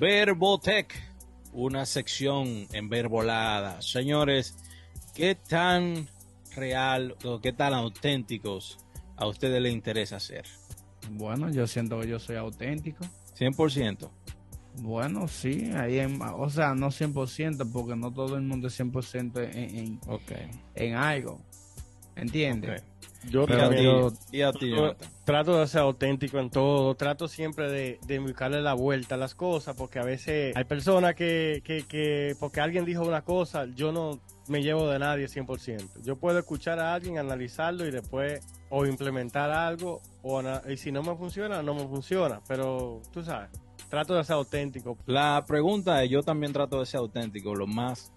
Verbotech, una sección en verbolada. Señores, ¿qué tan real o qué tan auténticos a ustedes les interesa ser? Bueno, yo siento que yo soy auténtico. 100%. Bueno, sí, ahí en, o sea, no 100% porque no todo el mundo es 100% en, en, en algo. ¿Entiendes? Yo trato, de ser auténtico en todo, trato siempre de, de, buscarle la vuelta a las cosas, porque a veces hay personas que, que, que, porque alguien dijo una cosa, yo no me llevo de nadie 100%. Yo puedo escuchar a alguien, analizarlo y después o implementar algo, o y si no me funciona, no me funciona, pero tú sabes, trato de ser auténtico. La pregunta es, yo también trato de ser auténtico, lo más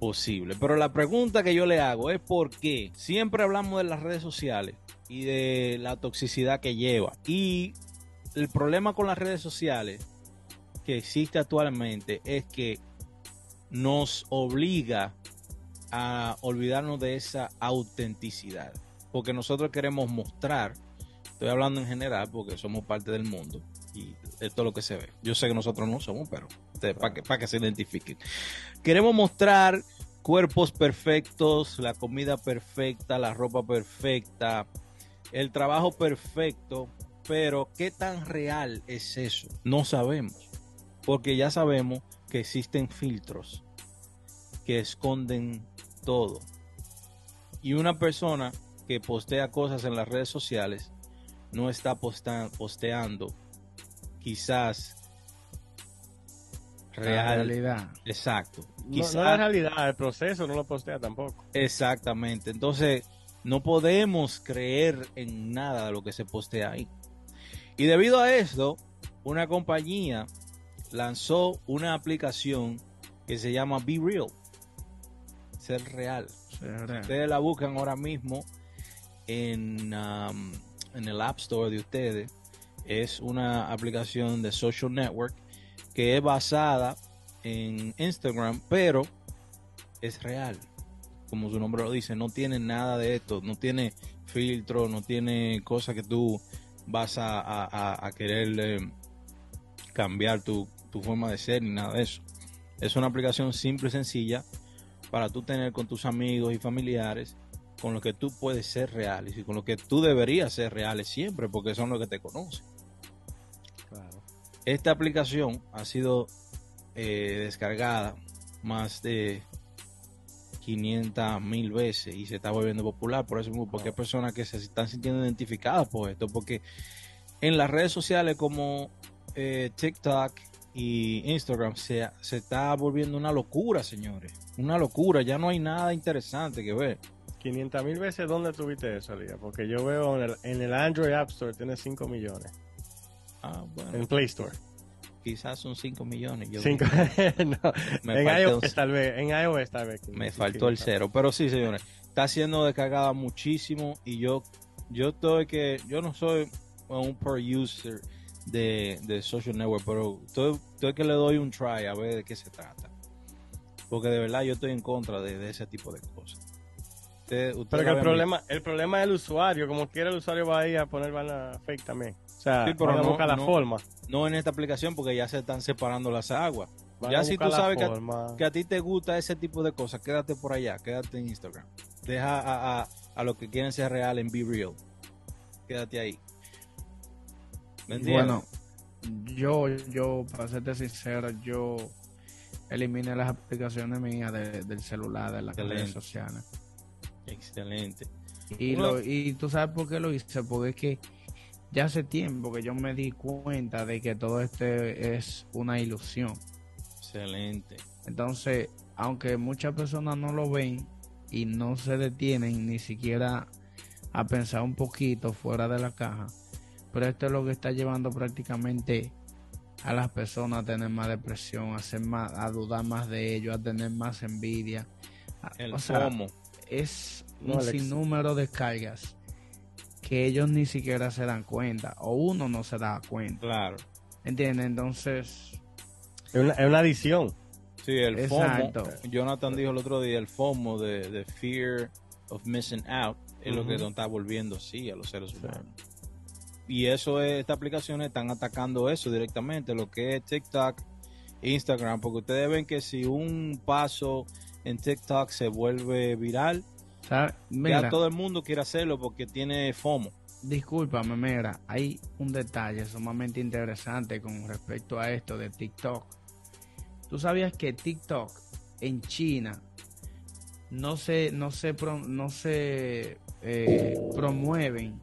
posible. Pero la pregunta que yo le hago es por qué siempre hablamos de las redes sociales y de la toxicidad que lleva. Y el problema con las redes sociales que existe actualmente es que nos obliga a olvidarnos de esa autenticidad. Porque nosotros queremos mostrar, estoy hablando en general porque somos parte del mundo y esto es lo que se ve. Yo sé que nosotros no somos, pero para que, para que se identifiquen. Queremos mostrar cuerpos perfectos, la comida perfecta, la ropa perfecta, el trabajo perfecto, pero ¿qué tan real es eso? No sabemos, porque ya sabemos que existen filtros que esconden todo. Y una persona que postea cosas en las redes sociales no está posteando quizás real. realidad. Exacto. Quizás, no, la realidad, el proceso no lo postea tampoco. Exactamente. Entonces, no podemos creer en nada de lo que se postea ahí. Y debido a esto, una compañía lanzó una aplicación que se llama Be Real. Ser real. Ustedes la buscan ahora mismo en, um, en el App Store de ustedes. Es una aplicación de social network que es basada en Instagram, pero es real. Como su nombre lo dice, no tiene nada de esto, no tiene filtro, no tiene cosas que tú vas a, querer eh, cambiar tu, tu forma de ser ni nada de eso. Es una aplicación simple y sencilla para tú tener con tus amigos y familiares con los que tú puedes ser reales y con los que tú deberías ser reales siempre porque son los que te conocen. Esta aplicación ha sido eh, descargada más de 500 mil veces y se está volviendo popular por eso porque hay personas que se están sintiendo identificadas por esto porque en las redes sociales como eh, TikTok y Instagram se, se está volviendo una locura señores. Una locura. Ya no hay nada interesante que ver 500 mil veces ¿dónde tuviste eso Lía? porque yo veo en el, en el Android App Store tiene 5 millones Ah, bueno. En Play Store. Quizás son 5 millones. Cinco... en iOS tal vez. En iOS tal vez. Me faltó el cero. Pero sí, señores. Está siendo descargada muchísimo. Y yo, yo estoy que. Yo no soy un per user de, de social network. Pero estoy, que le doy un try a ver de qué se trata. Porque de verdad yo estoy en contra de, ese tipo de cosas. Pero que el problema, el problema es el usuario. Como quiera el usuario va a ir a poner bala fake también. O sea, sí, pero no, la forma. No en esta aplicación porque ya se están separando las aguas. ya si tú sabes que, a ti te gusta ese tipo de cosas, quédate por allá, quédate en Instagram. Deja a, a, a los que quieren ser real en Be Real. Quédate ahí. bueno, yo, yo, para serte sincero, yo eliminé las aplicaciones mías del celular, de las redes sociales. Excelente. Y, lo, y tú sabes por qué lo hice, porque es que ya hace tiempo que yo me di cuenta de que todo esto es una ilusión. Excelente. Entonces, aunque muchas personas no lo ven y no se detienen ni siquiera a pensar un poquito fuera de la caja, pero esto es lo que está llevando prácticamente a las personas a tener más depresión, a, hacer más, a dudar más de ellos, a tener más envidia. El o es un sinnúmero de cargas que ellos ni siquiera se dan cuenta o uno no se da cuenta. Claro. ¿Entiendes? Entonces... Es una, es una adición. Sí, el Exacto. FOMO. Jonathan dijo el otro día, el FOMO de, Fear of Missing Out es lo que nos está volviendo así a los seres humanos. Y eso es, estas aplicaciones están atacando eso directamente, lo que es TikTok Instagram, porque ustedes ven que si un paso en TikTok se vuelve viral, ya todo el mundo quiere hacerlo porque tiene FOMO. discúlpame, mira, hay un detalle sumamente interesante con respecto a esto de TikTok. ¿Tú sabías que TikTok en China no se, no se, no se eh, promueven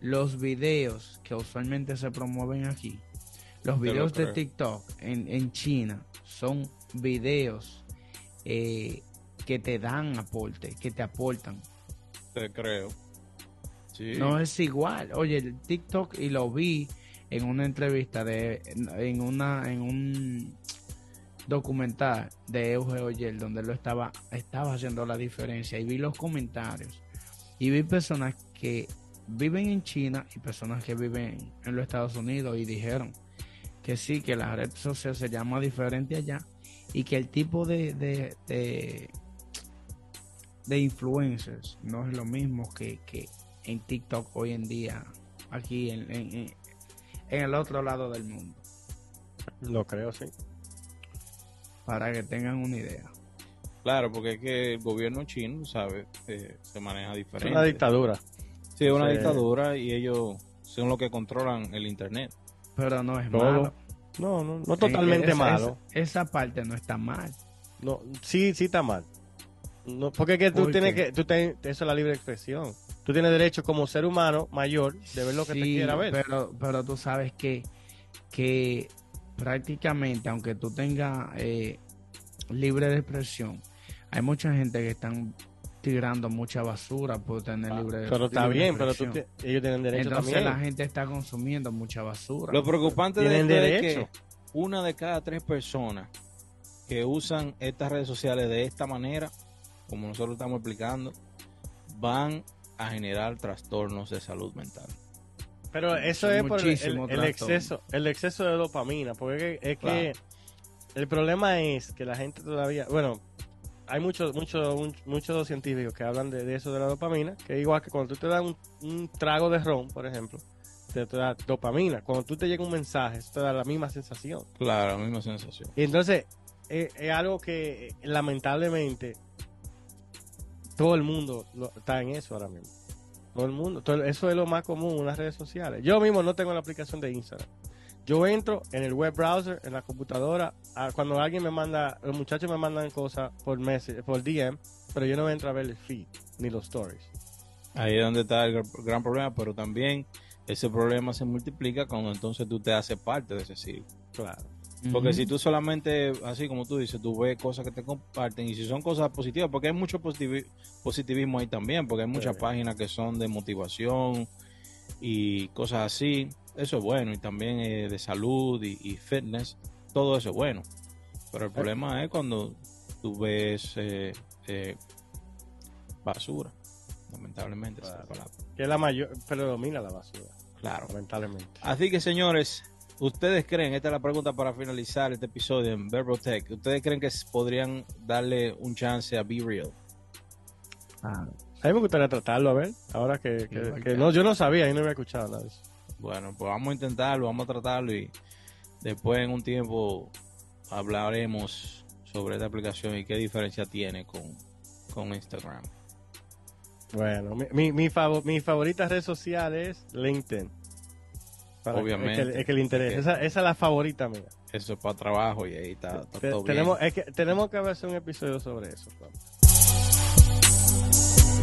los videos que usualmente se promueven aquí? Los videos de. TikTok en, en China son videos eh, que te dan aporte, que te aportan. Te creo. Sí. No es igual. Oye, el TikTok y lo vi en una entrevista de en una en un documental de Euge Oyer donde lo estaba estaba haciendo la diferencia y vi los comentarios y vi personas que viven en China y personas que viven en los Estados Unidos y dijeron que sí que la red social se llama diferente allá y que el tipo de de, de, de influencers no es lo mismo que, que en TikTok hoy en día aquí en, en, el otro lado del mundo Lo creo, sí. para que tengan una idea Claro, porque es que el gobierno chino, ¿sabes? Eh, se maneja Es diferente. una dictadura. Sí, es una Sí. dictadura y ellos son los que controlan el Internet. pero no es Todo. malo No, no, no totalmente Esa- malo. esa, esa parte no está mal No, sí, sí está mal. No, porque es que tú ¿Por tienes qué? que, tú ten- eso es la libre expresión. Tú tienes derecho como ser humano mayor de ver lo que te quiera ver. pero pero tú sabes que que prácticamente aunque tú tengas eh, libre de expresión hay mucha gente que están tirando mucha basura por tener Ah, libre pero está libre bien, pero tú expresión. te- ellos tienen derecho entonces también. la gente está consumiendo mucha basura Lo preocupante de es que una de cada tres personas que usan estas redes sociales de esta manera, como nosotros estamos explicando, van a generar trastornos de salud mental. Pero eso es por el, exceso, el exceso de dopamina, porque es que, es que Claro. el problema es que la gente todavía, bueno, hay muchos muchos muchos científicos que hablan de, de eso de la dopamina, que es igual que cuando tú te das un, un trago de ron, por ejemplo, te, te da dopamina. Cuando tú te llega un mensaje, eso te da la misma sensación. Claro, la misma sensación. Y entonces, es, es algo que eh, lamentablemente todo el mundo lo- está en eso ahora mismo. Todo el mundo. todo- eso es lo más común en las redes sociales. Yo mismo no tengo la aplicación de Instagram. Yo entro en el web browser, en la computadora, a- cuando alguien me manda, los muchachos me mandan cosas por message, por DM, pero yo no entro a ver el feed ni los stories. Ahí es donde está el gr- gran problema, pero también ese problema se multiplica cuando entonces tú te haces parte de ese círculo. Claro. Porque si tú solamente, así como tú dices, tú ves cosas que te comparten y si son cosas positivas, porque hay mucho positivi- positivismo ahí también, porque hay muchas Sí. páginas que son de motivación y cosas así, eso es bueno, y también eh, de salud y, y fitness, todo eso es bueno. Pero el problema es cuando tú ves eh, eh, basura, lamentablemente. esa es la Claro. palabra. Que es la mayor, predomina la basura, Claro. lamentablemente. Así que señores, ¿ustedes creen, esta es la pregunta para finalizar este episodio en Verbotech, ¿ustedes creen que podrían darle un chance a Be Real? Ah, A mí me gustaría tratarlo, a ver, ahora que, que- Igual que que- no, yo no sabía y no había escuchado nada de eso. Bueno, pues vamos a intentarlo, vamos a tratarlo y después en un tiempo hablaremos sobre esta aplicación y qué diferencia tiene con, con Instagram. Bueno, mi, mi, mi, favo- mi favorita red social es LinkedIn. Para- Obviamente. Es que, es que le interesa. Esa, esa es la favorita mía. Eso es para trabajo y ahí está, está Te- todo bien. tenemos, es que, tenemos que hacer un episodio sobre eso. Juan.